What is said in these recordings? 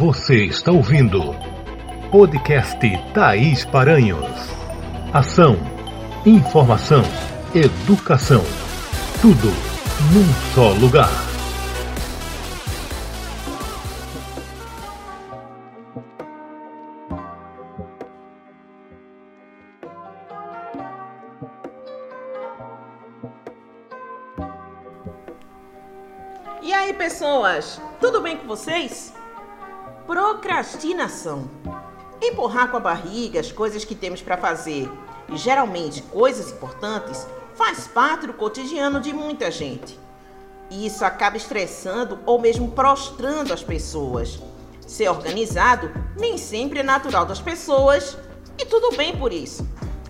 Você está ouvindo podcast Thaís Paranhos. Ação, informação, educação. Tudo num só lugar. E aí, pessoas? Tudo bem com vocês? Procrastinação. Empurrar com a barriga as coisas que temos para fazer, e geralmente coisas importantes, faz parte do cotidiano de muita gente. E isso acaba estressando ou mesmo prostrando as pessoas. Ser organizado nem sempre é natural das pessoas, e tudo bem por isso.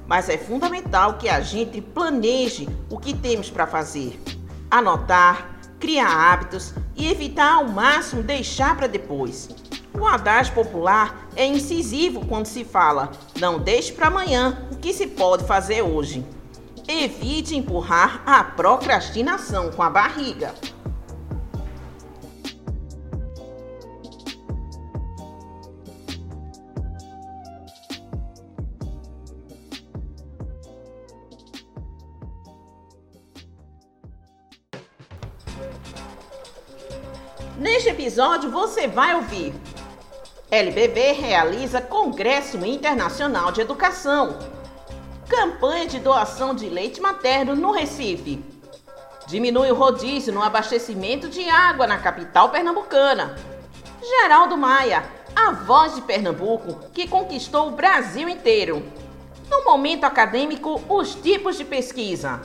Mas é fundamental que a gente planeje o que temos para fazer. Anotar, criar hábitos e evitar ao máximo deixar para depois. O adágio popular é incisivo quando se fala: não deixe para amanhã o que se pode fazer hoje. Evite empurrar a procrastinação com a barriga. Neste episódio você vai ouvir. LBB realiza Congresso Internacional de Educação. Campanha de doação de leite materno no Recife. Diminui o rodízio no abastecimento de água na capital pernambucana. Geraldo Maia, a voz de Pernambuco que conquistou o Brasil inteiro. No momento acadêmico, os tipos de pesquisa.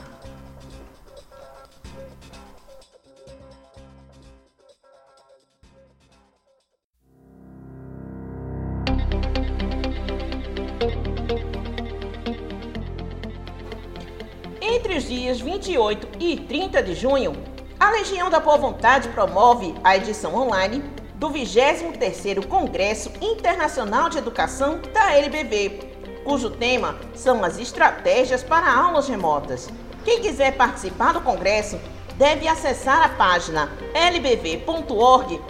Entre os dias 28 e 30 de junho, a Legião da Boa Vontade promove a edição online do 23º Congresso Internacional de Educação da LBB, cujo tema são as estratégias para aulas remotas. Quem quiser participar do congresso deve acessar a página lbv.org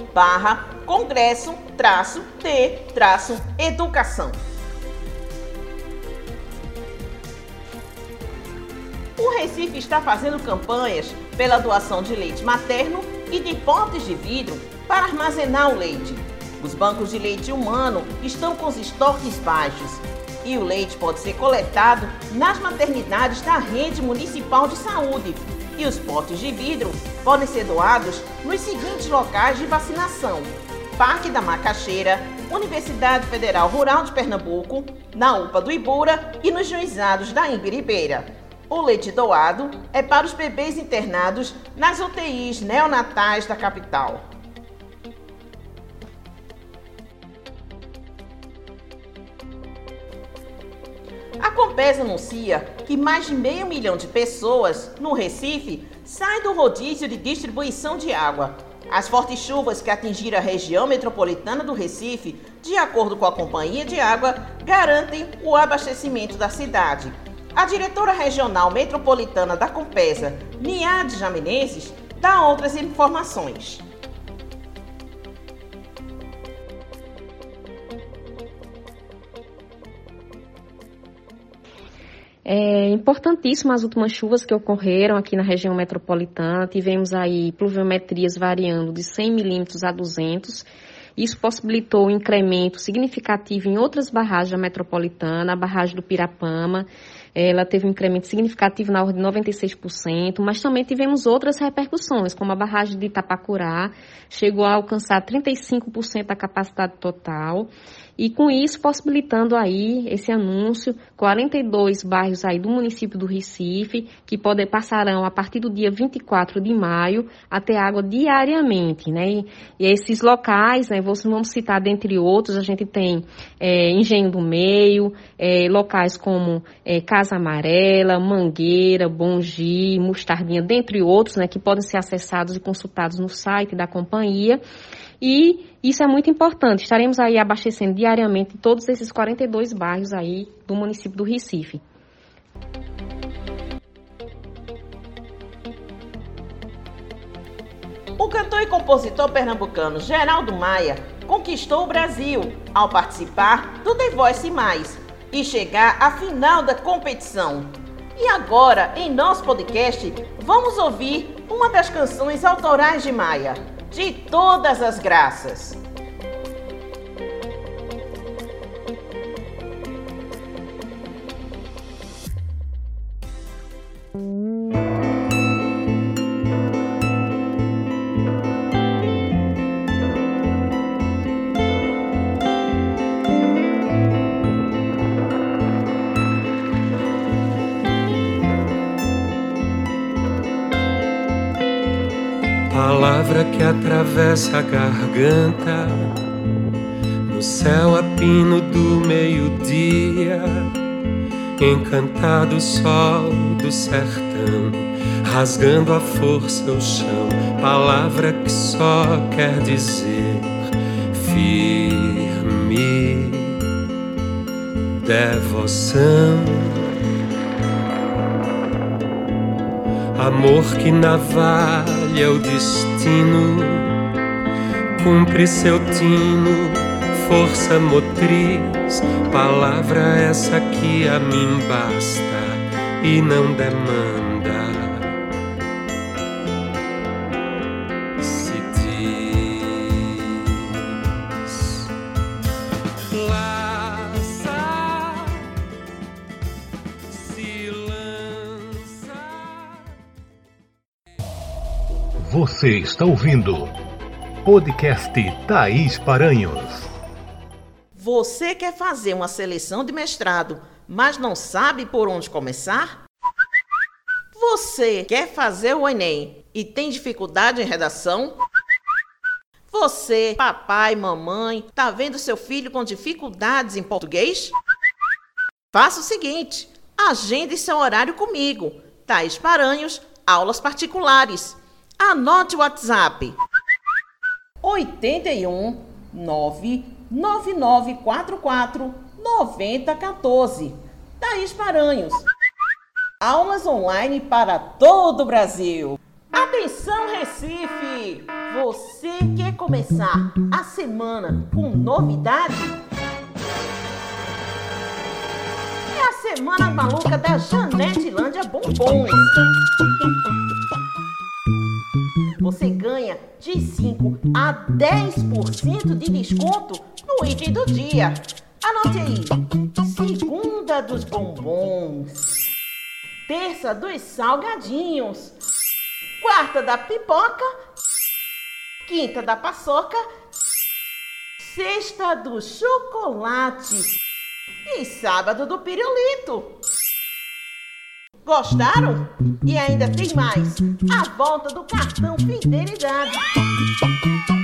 O Recife está fazendo campanhas pela doação de leite materno e de potes de vidro para armazenar o leite. Os bancos de leite humano estão com os estoques baixos e o leite pode ser coletado nas maternidades da rede municipal de saúde. E os potes de vidro podem ser doados nos seguintes locais de vacinação: Parque da Macaxeira, Universidade Federal Rural de Pernambuco, na UPA do Ibura e nos juizados da Imbiribeira. O leite doado é para os bebês internados nas UTIs neonatais da capital. A Compesa anuncia que mais de meio milhão de pessoas no Recife saem do rodízio de distribuição de água. As fortes chuvas que atingiram a região metropolitana do Recife, de acordo com a Companhia de Água, garantem o abastecimento da cidade. A diretora regional metropolitana da Compesa, Niade Jamenezes, dá outras informações. É importantíssimo as últimas chuvas que ocorreram aqui na região metropolitana. Tivemos aí pluviometrias variando de 100 milímetros a 200. Isso possibilitou um incremento significativo em outras barragens da metropolitana, a barragem do Pirapama, ela teve um incremento significativo na ordem de 96%, mas também tivemos outras repercussões, como a barragem de Itapacurá, chegou a alcançar 35% da capacidade total, e com isso possibilitando aí esse anúncio, 42 bairros aí do município do Recife, que pode, passarão a partir do dia 24 de maio a ter água diariamente, né? E, e esses locais, né, vamos citar dentre outros, a gente tem é, Engenho do Meio, é, locais como é, Casa Amarela, Mangueira, Bongi, Mostardinha, dentre outros, né, que podem ser acessados e consultados no site da companhia. E isso é muito importante. Estaremos aí abastecendo diariamente todos esses 42 bairros aí do município do Recife. o cantor e compositor pernambucano Geraldo Maia conquistou o Brasil ao participar do The Voice Mais e chegar à final da competição. E agora, em nosso podcast, vamos ouvir uma das canções autorais de Maia, De Todas as Graças. Palavra que atravessa a garganta. No céu a pino do meio-dia, encantado sol do sertão, rasgando a força o chão. Palavra que só quer dizer firme devoção. Amor que navalha o destino, cumpre seu tino, força motriz, palavra essa que a mim basta e não demanda. Você está ouvindo podcast Thaís Paranhos. Você quer fazer uma seleção de mestrado, mas não sabe por onde começar? Você quer fazer o Enem e tem dificuldade em redação? Você, papai, mamãe, tá vendo seu filho com dificuldades em português? Faça o seguinte: agende seu horário comigo. Thaís Paranhos, aulas particulares. Anote o WhatsApp. 81 99944 9014. Thaís Paranhos. Aulas online para todo o Brasil. Atenção, Recife! Você quer começar a semana com novidade? É a Semana Maluca da Janete Lândia Bombons. Você ganha de 5 a 10% de desconto no item do dia. Anote aí: segunda dos bombons, terça dos salgadinhos, quarta da pipoca, quinta da paçoca, sexta do chocolate e sábado do pirulito. Gostaram? E ainda tem mais: a volta do cartão Fidelidade.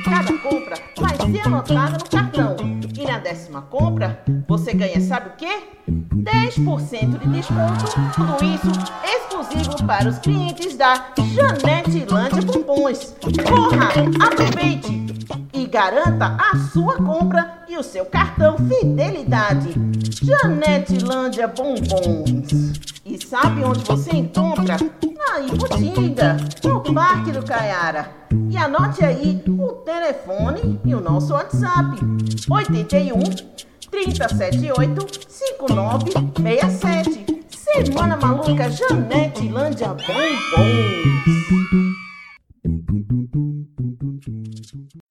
Cada compra vai ser anotada no cartão. E na décima compra, você ganha, sabe o quê? 10% de desconto. Tudo isso exclusivo para os clientes da Janete Lândia Bombons. Corra, aproveite e garanta a sua compra e o seu cartão Fidelidade. Janete Lândia Bombons. Sabe onde você encontra? Na Iputinga, no Parque do Caiara. E anote aí o telefone e o nosso WhatsApp. 81 378 5967. Semana Maluca Janete Lândia Bombons. E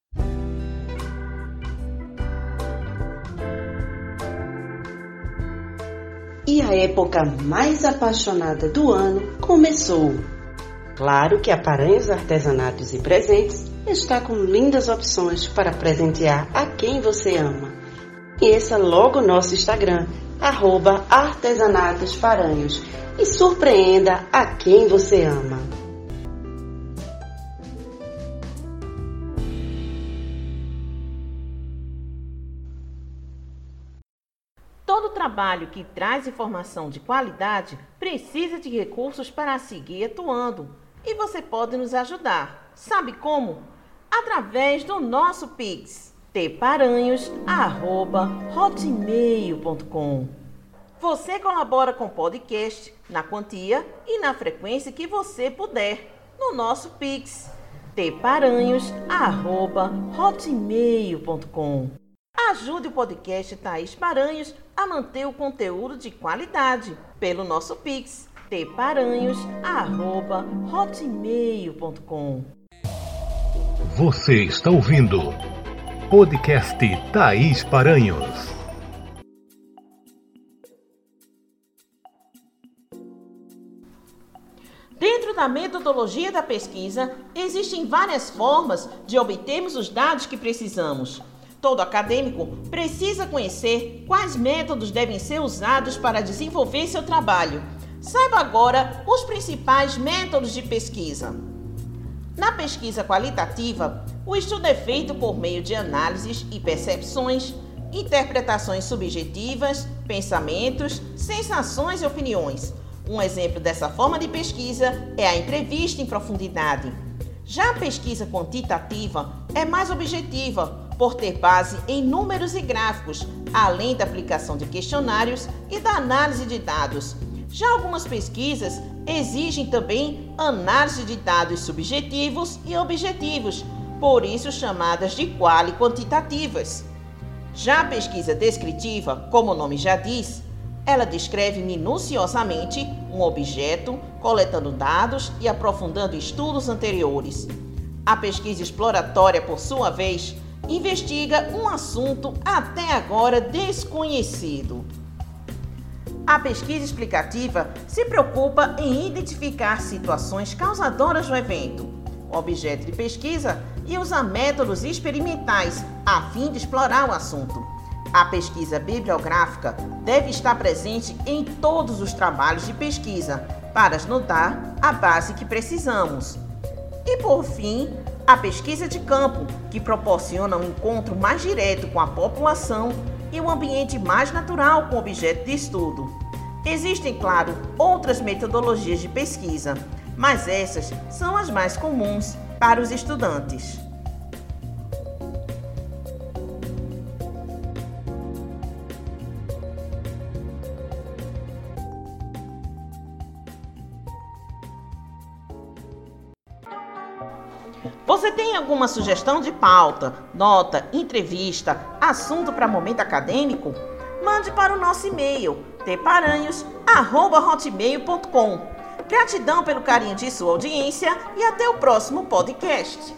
a época mais apaixonada do ano começou. Claro que a Paranhos Artesanatos e Presentes está com lindas opções para presentear a quem você ama. Conheça logo nosso Instagram, arroba e surpreenda a quem você ama. Trabalho que traz informação de qualidade precisa de recursos para seguir atuando. E você pode nos ajudar. Sabe como? Através do nosso Pix, tparanhos.hotmail.com Você colabora com o podcast na quantia e na frequência que você puder no nosso Pix. tparanhos@hotmail.com. Ajude o podcast Thaís Paranhos a manter o conteúdo de qualidade pelo nosso Pix tparanhos@hotmail.com. Você está ouvindo podcast Thaís Paranhos. Dentro da metodologia da pesquisa, existem várias formas de obtermos os dados que precisamos. Todo acadêmico precisa conhecer quais métodos devem ser usados para desenvolver seu trabalho. Saiba agora os principais métodos de pesquisa. Na pesquisa qualitativa, o estudo é feito por meio de análises e percepções, interpretações subjetivas, pensamentos, sensações e opiniões um exemplo dessa forma de pesquisa é a entrevista em profundidade. Já a pesquisa quantitativa é mais objetiva, por ter base em números e gráficos, além da aplicação de questionários e da análise de dados. Já algumas pesquisas exigem também análise de dados subjetivos e objetivos, por isso chamadas de quali quantitativas. Já a pesquisa descritiva, como o nome já diz, ela descreve minuciosamente um objeto, coletando dados e aprofundando estudos anteriores. A pesquisa exploratória, por sua vez, investiga um assunto até agora desconhecido. A pesquisa explicativa se preocupa em identificar situações causadoras do evento, objeto de pesquisa e usa métodos experimentais a fim de explorar o assunto. A pesquisa bibliográfica deve estar presente em todos os trabalhos de pesquisa para nos dar a base que precisamos. E por fim, a pesquisa de campo, que proporciona um encontro mais direto com a população e um ambiente mais natural com o objeto de estudo. Existem, claro, outras metodologias de pesquisa, mas essas são as mais comuns para os estudantes. Você tem alguma sugestão de pauta, nota, entrevista, assunto para momento acadêmico? Mande para o nosso e-mail tparanhos@hotmail.com. Gratidão pelo carinho de sua audiência e até o próximo podcast.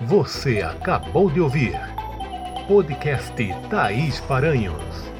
Você acabou de ouvir podcast Thaís Paranhos.